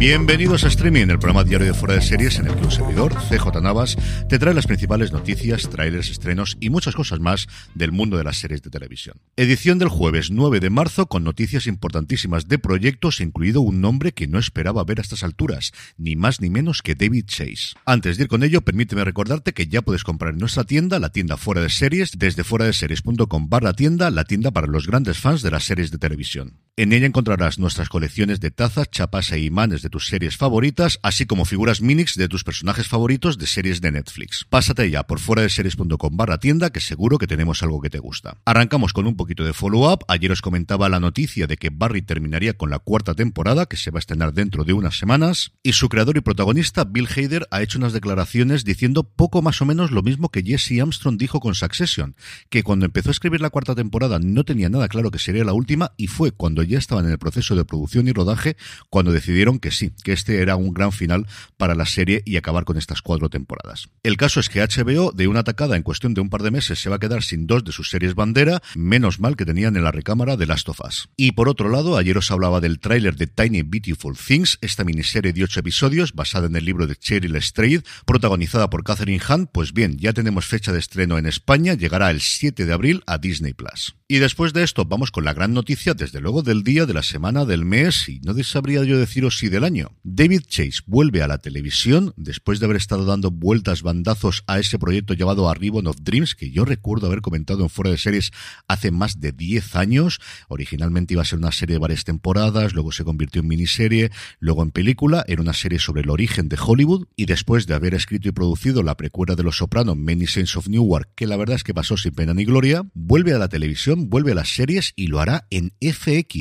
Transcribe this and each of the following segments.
Bienvenidos a Streaming, el programa diario de fuera de series en el que un servidor, CJ Navas, te trae las principales noticias, trailers, estrenos y muchas cosas más del mundo de las series de televisión. Edición del jueves 9 de marzo con noticias importantísimas de proyectos, incluido un nombre que no esperaba ver a estas alturas, ni más ni menos que David Chase. Antes de ir con ello, permíteme recordarte que ya puedes comprar en nuestra tienda, la tienda fuera de series, desde fuera de series.com barra tienda, la tienda para los grandes fans de las series de televisión. En ella encontrarás nuestras colecciones de tazas, chapas e imanes de tus series favoritas, así como figuras minix de tus personajes favoritos de series de Netflix. Pásate ya por fuera de series.com barra tienda, que seguro que tenemos algo que te gusta. Arrancamos con un poquito de follow-up. Ayer os comentaba la noticia de que Barry terminaría con la cuarta temporada, que se va a estrenar dentro de unas semanas, y su creador y protagonista, Bill Hader, ha hecho unas declaraciones diciendo poco más o menos lo mismo que Jesse Armstrong dijo con Succession, que cuando empezó a escribir la cuarta temporada no tenía nada claro que sería la última, y fue cuando ya estaban en el proceso de producción y rodaje cuando decidieron que sí, que este era un gran final para la serie y acabar con estas cuatro temporadas. El caso es que HBO, de una atacada en cuestión de un par de meses, se va a quedar sin dos de sus series bandera, menos mal que tenían en la recámara de Last of Us. Y por otro lado, ayer os hablaba del tráiler de Tiny Beautiful Things, esta miniserie de ocho episodios basada en el libro de Cheryl Strayed, protagonizada por Catherine Hunt. Pues bien, ya tenemos fecha de estreno en España, llegará el 7 de abril a Disney Plus. Y después de esto, vamos con la gran noticia, desde luego del día, de la semana, del mes, y no sabría yo deciros si del año. David Chase vuelve a la televisión después de haber estado dando vueltas bandazos a ese proyecto llamado A of Dreams, que yo recuerdo haber comentado en fuera de series hace más de 10 años. Originalmente iba a ser una serie de varias temporadas, luego se convirtió en miniserie, luego en película, era una serie sobre el origen de Hollywood, y después de haber escrito y producido la precuela de Los Sopranos, Many Saints of Newark, que la verdad es que pasó sin pena ni gloria, vuelve a la televisión, vuelve a las series y lo hará en FX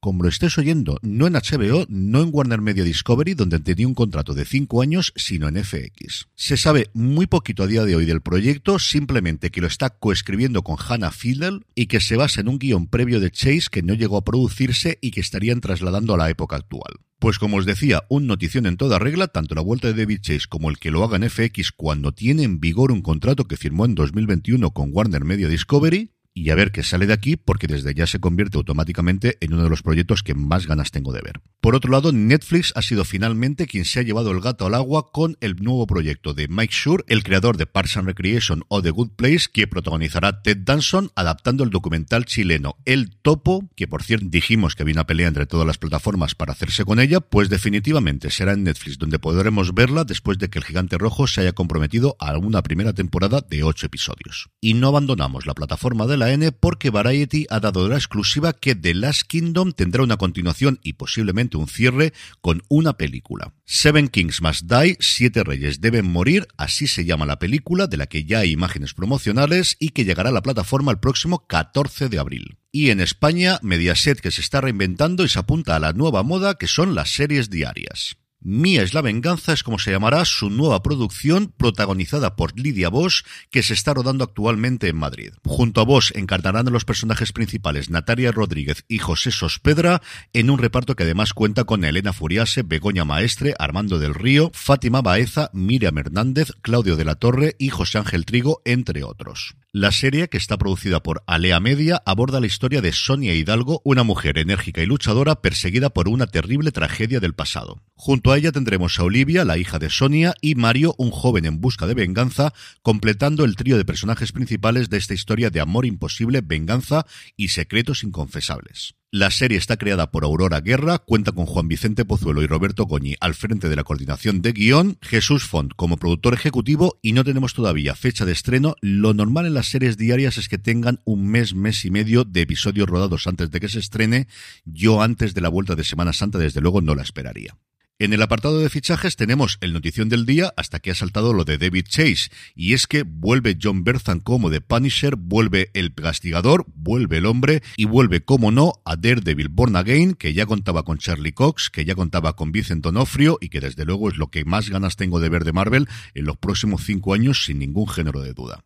como lo estés oyendo, no en HBO, no en Warner Media Discovery, donde tenía un contrato de cinco años, sino en FX. Se sabe muy poquito a día de hoy del proyecto, simplemente que lo está coescribiendo con Hannah Fiedel y que se basa en un guion previo de Chase que no llegó a producirse y que estarían trasladando a la época actual. Pues como os decía, un notición en toda regla, tanto la vuelta de David Chase como el que lo haga en FX cuando tiene en vigor un contrato que firmó en 2021 con Warner Media Discovery, y a ver qué sale de aquí, porque desde ya se convierte automáticamente en uno de los proyectos que más ganas tengo de ver. Por otro lado, Netflix ha sido finalmente quien se ha llevado el gato al agua con el nuevo proyecto de Mike Shure, el creador de Parks and Recreation o The Good Place, que protagonizará Ted Danson adaptando el documental chileno El Topo, que por cierto dijimos que había una pelea entre todas las plataformas para hacerse con ella, pues definitivamente será en Netflix donde podremos verla después de que el Gigante Rojo se haya comprometido a una primera temporada de ocho episodios. Y no abandonamos la plataforma de la Porque Variety ha dado la exclusiva que The Last Kingdom tendrá una continuación y posiblemente un cierre con una película. Seven Kings Must Die, Siete Reyes Deben Morir, así se llama la película de la que ya hay imágenes promocionales y que llegará a la plataforma el próximo 14 de abril. Y en España, Mediaset que se está reinventando y se apunta a la nueva moda que son las series diarias. Mía es la venganza es como se llamará su nueva producción protagonizada por Lidia Bosch que se está rodando actualmente en Madrid. Junto a Bosch encarnarán los personajes principales Natalia Rodríguez y José Sospedra en un reparto que además cuenta con Elena Furiase, Begoña Maestre, Armando del Río, Fátima Baeza, Miriam Hernández, Claudio de la Torre y José Ángel Trigo, entre otros. La serie, que está producida por Alea Media, aborda la historia de Sonia Hidalgo, una mujer enérgica y luchadora perseguida por una terrible tragedia del pasado. Junto a ella tendremos a Olivia, la hija de Sonia, y Mario, un joven en busca de venganza, completando el trío de personajes principales de esta historia de amor imposible, venganza y secretos inconfesables. La serie está creada por Aurora Guerra, cuenta con Juan Vicente Pozuelo y Roberto Goñi al frente de la coordinación de guion, Jesús Font como productor ejecutivo y no tenemos todavía fecha de estreno. Lo normal en las series diarias es que tengan un mes, mes y medio de episodios rodados antes de que se estrene. Yo antes de la vuelta de Semana Santa desde luego no la esperaría. En el apartado de fichajes tenemos el notición del día hasta que ha saltado lo de David Chase, y es que vuelve John Berthan como de Punisher, vuelve el castigador, vuelve el hombre, y vuelve, como no, a Daredevil Born Again, que ya contaba con Charlie Cox, que ya contaba con Vincent Onofrio, y que desde luego es lo que más ganas tengo de ver de Marvel en los próximos cinco años sin ningún género de duda.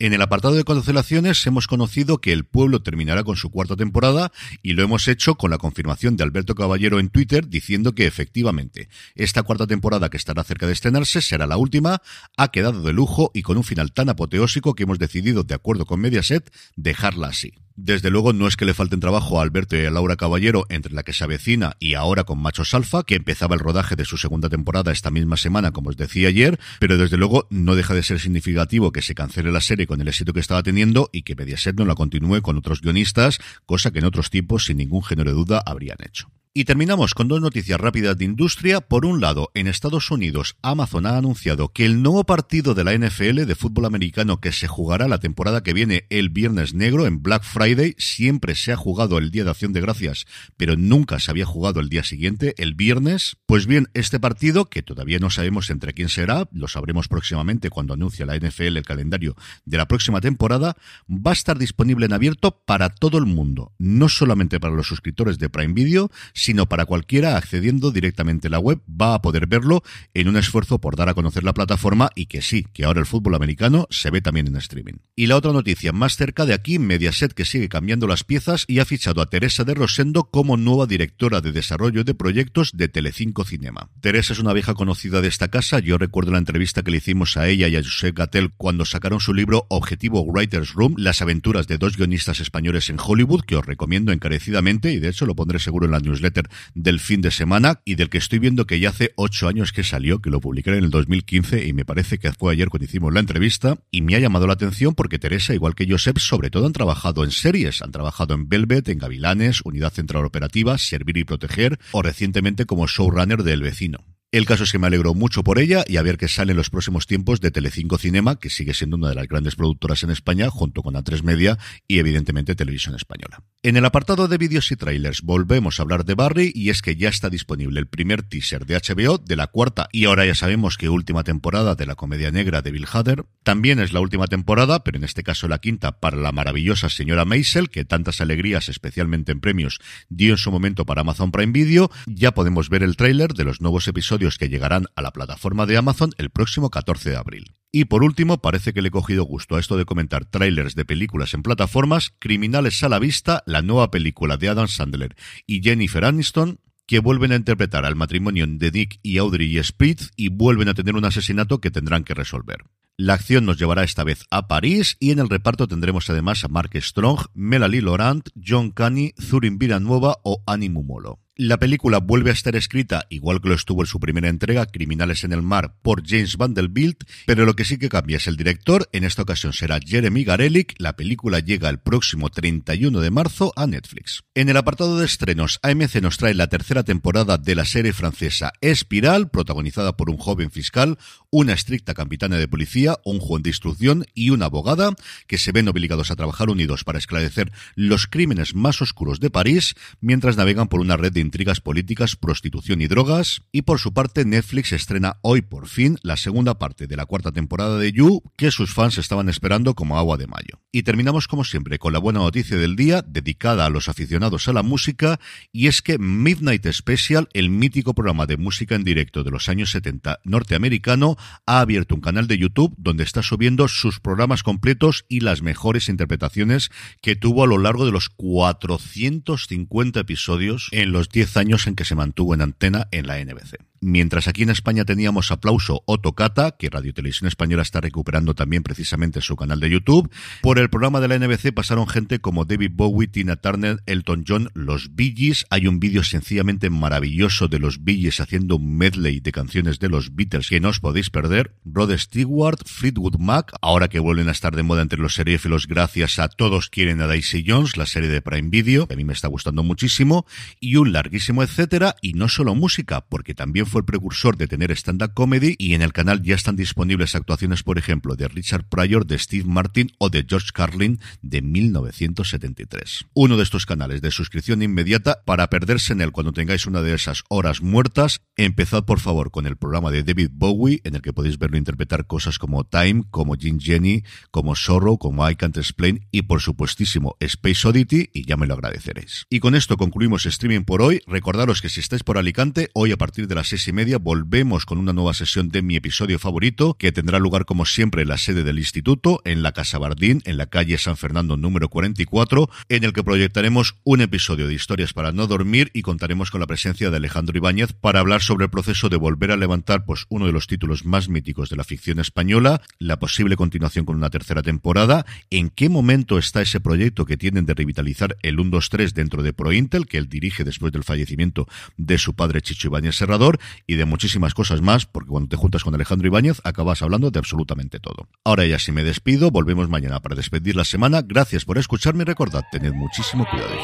En el apartado de cancelaciones hemos conocido que El Pueblo terminará con su cuarta temporada y lo hemos hecho con la confirmación de Alberto Caballero en Twitter diciendo que efectivamente esta cuarta temporada que estará cerca de estrenarse será la última, ha quedado de lujo y con un final tan apoteósico que hemos decidido, de acuerdo con Mediaset, dejarla así. Desde luego no es que le falten trabajo a Alberto y a Laura Caballero entre la que se avecina y ahora con Machos Alfa, que empezaba el rodaje de su segunda temporada esta misma semana, como os decía ayer, pero desde luego no deja de ser significativo que se cancele la serie con el éxito que estaba teniendo y que Mediaset no la continúe con otros guionistas, cosa que en otros tiempos sin ningún género de duda habrían hecho. Y terminamos con dos noticias rápidas de industria. Por un lado, en Estados Unidos, Amazon ha anunciado que el nuevo partido de la NFL de fútbol americano que se jugará la temporada que viene el Viernes Negro en Black Friday siempre se ha jugado el Día de Acción de Gracias, pero nunca se había jugado el día siguiente, el viernes. Pues bien, este partido, que todavía no sabemos entre quién será, lo sabremos próximamente cuando anuncie la NFL el calendario de la próxima temporada, va a estar disponible en abierto para todo el mundo, no solamente para los suscriptores de Prime Video, sino para cualquiera accediendo directamente a la web va a poder verlo en un esfuerzo por dar a conocer la plataforma y que sí, que ahora el fútbol americano se ve también en streaming. Y la otra noticia más cerca de aquí, Mediaset que sigue cambiando las piezas y ha fichado a Teresa de Rosendo como nueva directora de desarrollo de proyectos de Telecinco Cinema. Teresa es una vieja conocida de esta casa, yo recuerdo la entrevista que le hicimos a ella y a José Gatel cuando sacaron su libro Objetivo Writers Room, las aventuras de dos guionistas españoles en Hollywood, que os recomiendo encarecidamente y de hecho lo pondré seguro en la newsletter del fin de semana y del que estoy viendo que ya hace ocho años que salió, que lo publiqué en el 2015 y me parece que fue ayer cuando hicimos la entrevista y me ha llamado la atención porque Teresa, igual que Josep, sobre todo han trabajado en series, han trabajado en Velvet, en Gavilanes, Unidad Central Operativa, Servir y Proteger o recientemente como showrunner de El Vecino. El caso es que me alegro mucho por ella y a ver qué sale en los próximos tiempos de Telecinco Cinema, que sigue siendo una de las grandes productoras en España, junto con A3 Media y evidentemente Televisión Española. En el apartado de vídeos y trailers volvemos a hablar de Barry y es que ya está disponible el primer teaser de HBO de la cuarta y ahora ya sabemos que última temporada de la comedia negra de Bill Hader. También es la última temporada, pero en este caso la quinta, para la maravillosa señora Maisel, que tantas alegrías, especialmente en premios, dio en su momento para Amazon Prime Video. Ya podemos ver el tráiler de los nuevos episodios que llegarán a la plataforma de Amazon el próximo 14 de abril. Y por último, parece que le he cogido gusto a esto de comentar trailers de películas en plataformas, Criminales a la Vista, la nueva película de Adam Sandler y Jennifer Aniston, que vuelven a interpretar al matrimonio de Nick y Audrey y Spritz y vuelven a tener un asesinato que tendrán que resolver. La acción nos llevará esta vez a París y en el reparto tendremos además a Mark Strong, Melanie Laurent, John Canny, Zurin Villanueva o Annie Mumolo. La película vuelve a estar escrita, igual que lo estuvo en su primera entrega, Criminales en el Mar, por James Vanderbilt, pero lo que sí que cambia es el director, en esta ocasión será Jeremy Garelick, la película llega el próximo 31 de marzo a Netflix. En el apartado de estrenos, AMC nos trae la tercera temporada de la serie francesa Espiral, protagonizada por un joven fiscal, una estricta capitana de policía, un juez de instrucción y una abogada, que se ven obligados a trabajar unidos para esclarecer los crímenes más oscuros de París, mientras navegan por una red de intrigas políticas, prostitución y drogas. Y por su parte, Netflix estrena hoy por fin la segunda parte de la cuarta temporada de You, que sus fans estaban esperando como agua de mayo. Y terminamos como siempre con la buena noticia del día, dedicada a los aficionados a la música, y es que Midnight Special, el mítico programa de música en directo de los años 70 norteamericano, ha abierto un canal de YouTube donde está subiendo sus programas completos y las mejores interpretaciones que tuvo a lo largo de los 450 episodios en los 10 años en que se mantuvo en antena en la NBC. Mientras aquí en España teníamos aplauso o tocata, que Radio Televisión Española está recuperando también precisamente su canal de YouTube, por el programa de la NBC pasaron gente como David Bowie, Tina Turner, Elton John, los Bee Gees. Hay un vídeo sencillamente maravilloso de los Bee haciendo un medley de canciones de los Beatles que no os podéis perder. Rod Stewart, Fleetwood Mac, ahora que vuelven a estar de moda entre los seriéfilos gracias a Todos quieren a Daisy Jones, la serie de Prime Video, que a mí me está gustando muchísimo, y un larguísimo etcétera, y no solo música, porque también fue el precursor de tener stand-up comedy y en el canal ya están disponibles actuaciones, por ejemplo, de Richard Pryor, de Steve Martin o de George Carlin de 1973. Uno de estos canales de suscripción inmediata para perderse en él cuando tengáis una de esas horas muertas. Empezad por favor con el programa de David Bowie en el que podéis verlo interpretar cosas como Time, como Gin Jenny, como Sorrow, como I Can't Explain y por supuestísimo Space Oddity y ya me lo agradeceréis. Y con esto concluimos streaming por hoy. Recordaros que si estáis por Alicante, hoy a partir de las 6 y media volvemos con una nueva sesión de mi episodio favorito, que tendrá lugar como siempre en la sede del instituto, en la Casa Bardín, en la calle San Fernando número 44, en el que proyectaremos un episodio de Historias para no dormir y contaremos con la presencia de Alejandro Ibáñez para hablar sobre el proceso de volver a levantar pues uno de los títulos más míticos de la ficción española, la posible continuación con una tercera temporada, en qué momento está ese proyecto que tienen de revitalizar el 1-2-3 dentro de ProIntel, que él dirige después del fallecimiento de su padre Chicho Ibáñez Serrador, y de muchísimas cosas más, porque cuando te juntas con Alejandro Ibáñez acabas hablando de absolutamente todo. Ahora ya si me despido, volvemos mañana para despedir la semana. Gracias por escucharme y recordad, tened muchísimo cuidado.